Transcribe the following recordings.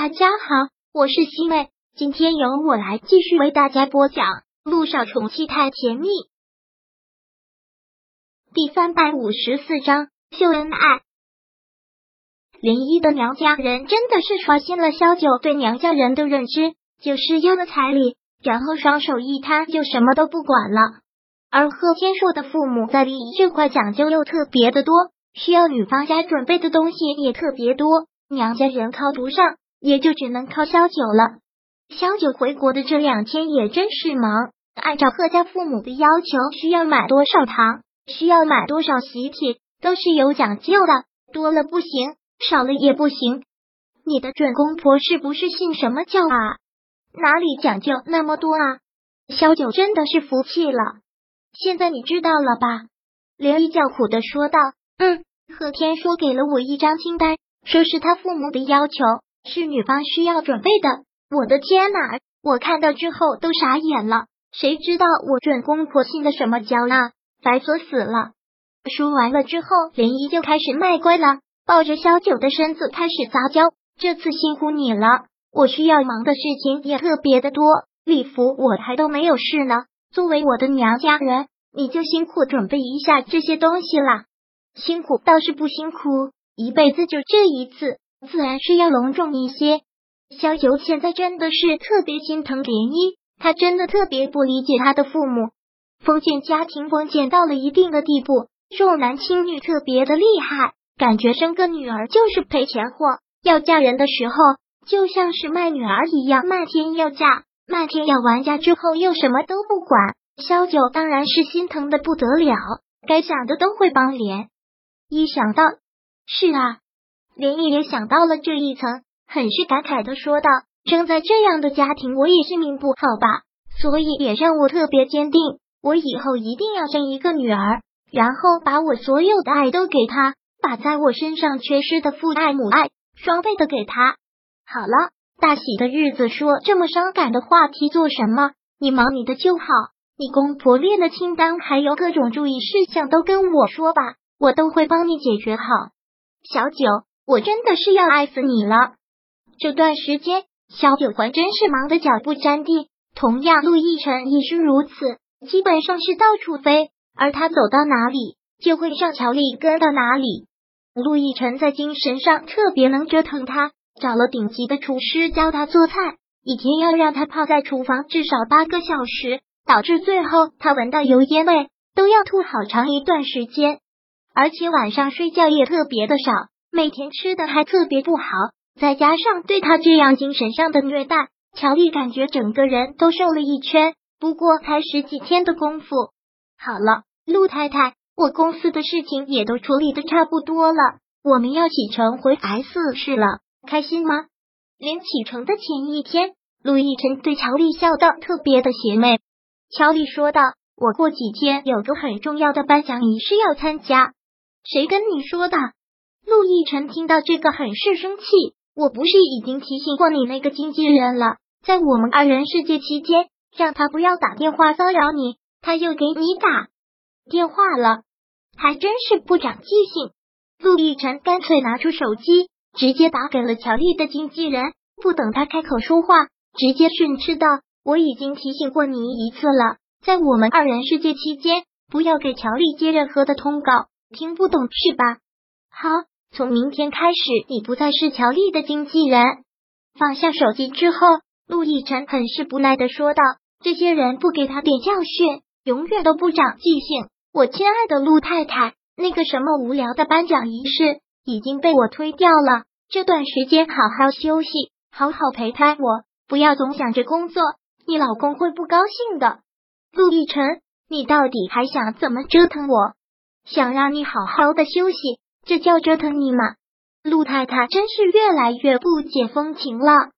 大家好，我是西妹，今天由我来继续为大家播讲《路上宠妻太甜蜜》第三百五十四章秀恩爱。林一的娘家人真的是刷新了萧九对娘家人的认知，就是要了彩礼，然后双手一摊就什么都不管了。而贺天硕的父母在礼仪这块讲究又特别的多，需要女方家准备的东西也特别多，娘家人靠不上。也就只能靠萧九了。萧九回国的这两天也真是忙，按照贺家父母的要求，需要买多少糖，需要买多少喜帖，都是有讲究的，多了不行，少了也不行。你的准公婆是不是信什么教啊？哪里讲究那么多啊？萧九真的是服气了。现在你知道了吧？连衣叫苦的说道：“嗯，贺天说给了我一张清单，说是他父母的要求。”是女方需要准备的，我的天哪！我看到之后都傻眼了。谁知道我准公婆信的什么教啊？白说死了！说完了之后，涟漪就开始卖乖了，抱着萧九的身子开始撒娇。这次辛苦你了，我需要忙的事情也特别的多，礼服我还都没有试呢。作为我的娘家人，你就辛苦准备一下这些东西啦。辛苦倒是不辛苦，一辈子就这一次。自然是要隆重一些。萧九现在真的是特别心疼涟漪，他真的特别不理解他的父母。封建家庭封建到了一定的地步，重男轻女特别的厉害，感觉生个女儿就是赔钱货。要嫁人的时候，就像是卖女儿一样，漫天要价，漫天要完嫁之后又什么都不管。萧九当然是心疼的不得了，该想的都会帮连。一想到是啊。连毅也想到了这一层，很是感慨的说道：“生在这样的家庭，我也是命不好吧，所以也让我特别坚定，我以后一定要生一个女儿，然后把我所有的爱都给她，把在我身上缺失的父爱母爱双倍的给她。好了，大喜的日子说这么伤感的话题做什么？你忙你的就好，你公婆列的清单还有各种注意事项都跟我说吧，我都会帮你解决好。小九。”我真的是要爱死你了！这段时间，萧九环真是忙得脚不沾地。同样，陆亦辰也是如此，基本上是到处飞，而他走到哪里，就会让乔丽跟到哪里。陆亦辰在精神上特别能折腾他，找了顶级的厨师教他做菜，一天要让他泡在厨房至少八个小时，导致最后他闻到油烟味都要吐好长一段时间，而且晚上睡觉也特别的少。每天吃的还特别不好，再加上对他这样精神上的虐待，乔丽感觉整个人都瘦了一圈。不过才十几天的功夫，好了，陆太太，我公司的事情也都处理的差不多了，我们要启程回 S 市了，开心吗？临启程的前一天，陆亦辰对乔丽笑道：“特别的邪魅。”乔丽说道：“我过几天有个很重要的颁奖仪式要参加，谁跟你说的？”陆亦辰听到这个很是生气，我不是已经提醒过你那个经纪人了，在我们二人世界期间，让他不要打电话骚扰你，他又给你打电话了，还真是不长记性。陆亦辰干脆拿出手机，直接打给了乔丽的经纪人，不等他开口说话，直接训斥道：“我已经提醒过你一次了，在我们二人世界期间，不要给乔丽接任何的通告，听不懂是吧？”好。从明天开始，你不再是乔丽的经纪人。放下手机之后，陆亦辰很是不耐的说道：“这些人不给他点教训，永远都不长记性。我亲爱的陆太太，那个什么无聊的颁奖仪式已经被我推掉了。这段时间好好休息，好好陪陪我，不要总想着工作，你老公会不高兴的。”陆亦辰，你到底还想怎么折腾我？想让你好好的休息。这叫折腾你吗？陆太太真是越来越不解风情了。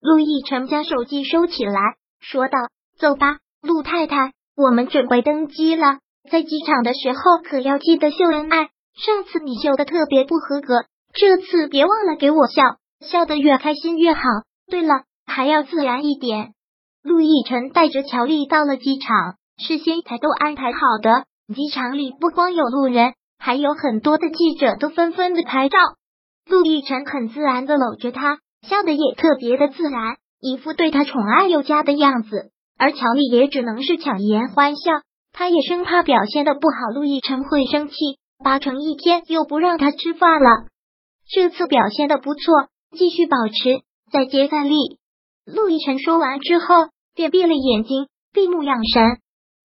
陆亦辰将手机收起来，说道：“走吧，陆太太，我们准备登机了。在机场的时候可要记得秀恩爱。上次你秀的特别不合格，这次别忘了给我笑，笑得越开心越好。对了，还要自然一点。”陆亦辰带着乔丽到了机场，事先才都安排好的。机场里不光有路人。还有很多的记者都纷纷的拍照，陆亦辰很自然的搂着她，笑的也特别的自然，一副对他宠爱有加的样子。而乔丽也只能是强颜欢笑，他也生怕表现的不好，陆亦辰会生气，八成一天又不让他吃饭了。这次表现的不错，继续保持，再接再厉。陆亦辰说完之后，便闭了眼睛，闭目养神。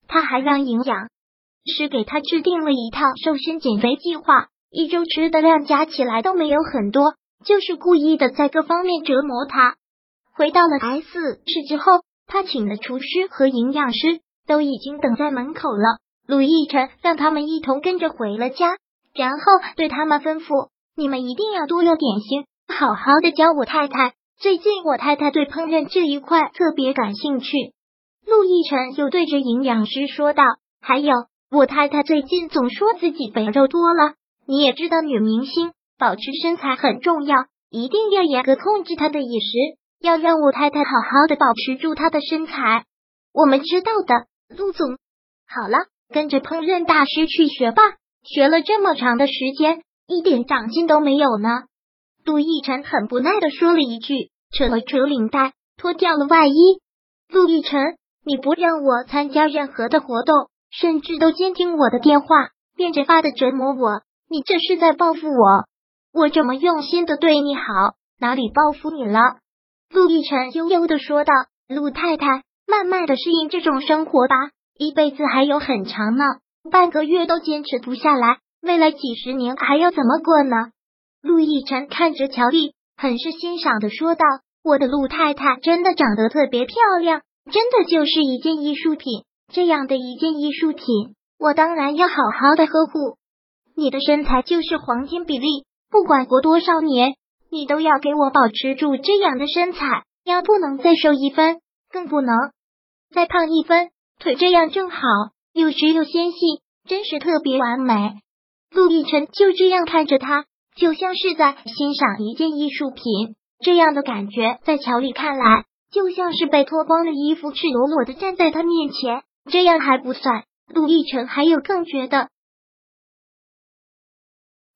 他还让营养是给他制定了一套瘦身减肥计划，一周吃的量加起来都没有很多，就是故意的在各方面折磨他。回到了 S 市之后。他请的厨师和营养师都已经等在门口了。陆亦辰让他们一同跟着回了家，然后对他们吩咐：“你们一定要多留点心，好好的教我太太。最近我太太对烹饪这一块特别感兴趣。”陆亦辰又对着营养师说道：“还有，我太太最近总说自己肥肉多了，你也知道，女明星保持身材很重要，一定要严格控制她的饮食。”要让我太太好好的保持住她的身材，我们知道的，陆总。好了，跟着烹饪大师去学吧。学了这么长的时间，一点长进都没有呢。陆亦辰很不耐的说了一句，扯了扯领带，脱掉了外衣。陆亦辰，你不让我参加任何的活动，甚至都监听我的电话，变着法的折磨我，你这是在报复我？我这么用心的对你好，哪里报复你了？陆亦辰悠悠的说道：“陆太太，慢慢的适应这种生活吧，一辈子还有很长呢，半个月都坚持不下来，未来几十年还要怎么过呢？”陆亦辰看着乔丽，很是欣赏的说道：“我的陆太太真的长得特别漂亮，真的就是一件艺术品。这样的一件艺术品，我当然要好好的呵护。你的身材就是黄金比例，不管活多少年。”你都要给我保持住这样的身材，要不能再瘦一分，更不能再胖一分。腿这样正好，又直又纤细，真是特别完美。陆亦辰就这样看着他，就像是在欣赏一件艺术品。这样的感觉，在乔丽看来，就像是被脱光了衣服，赤裸裸的站在他面前。这样还不算，陆亦辰还有更绝的。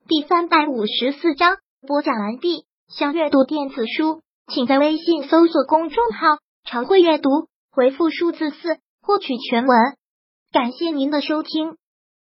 第三百五十四章播讲完毕。想阅读电子书，请在微信搜索公众号“常会阅读”，回复数字四获取全文。感谢您的收听。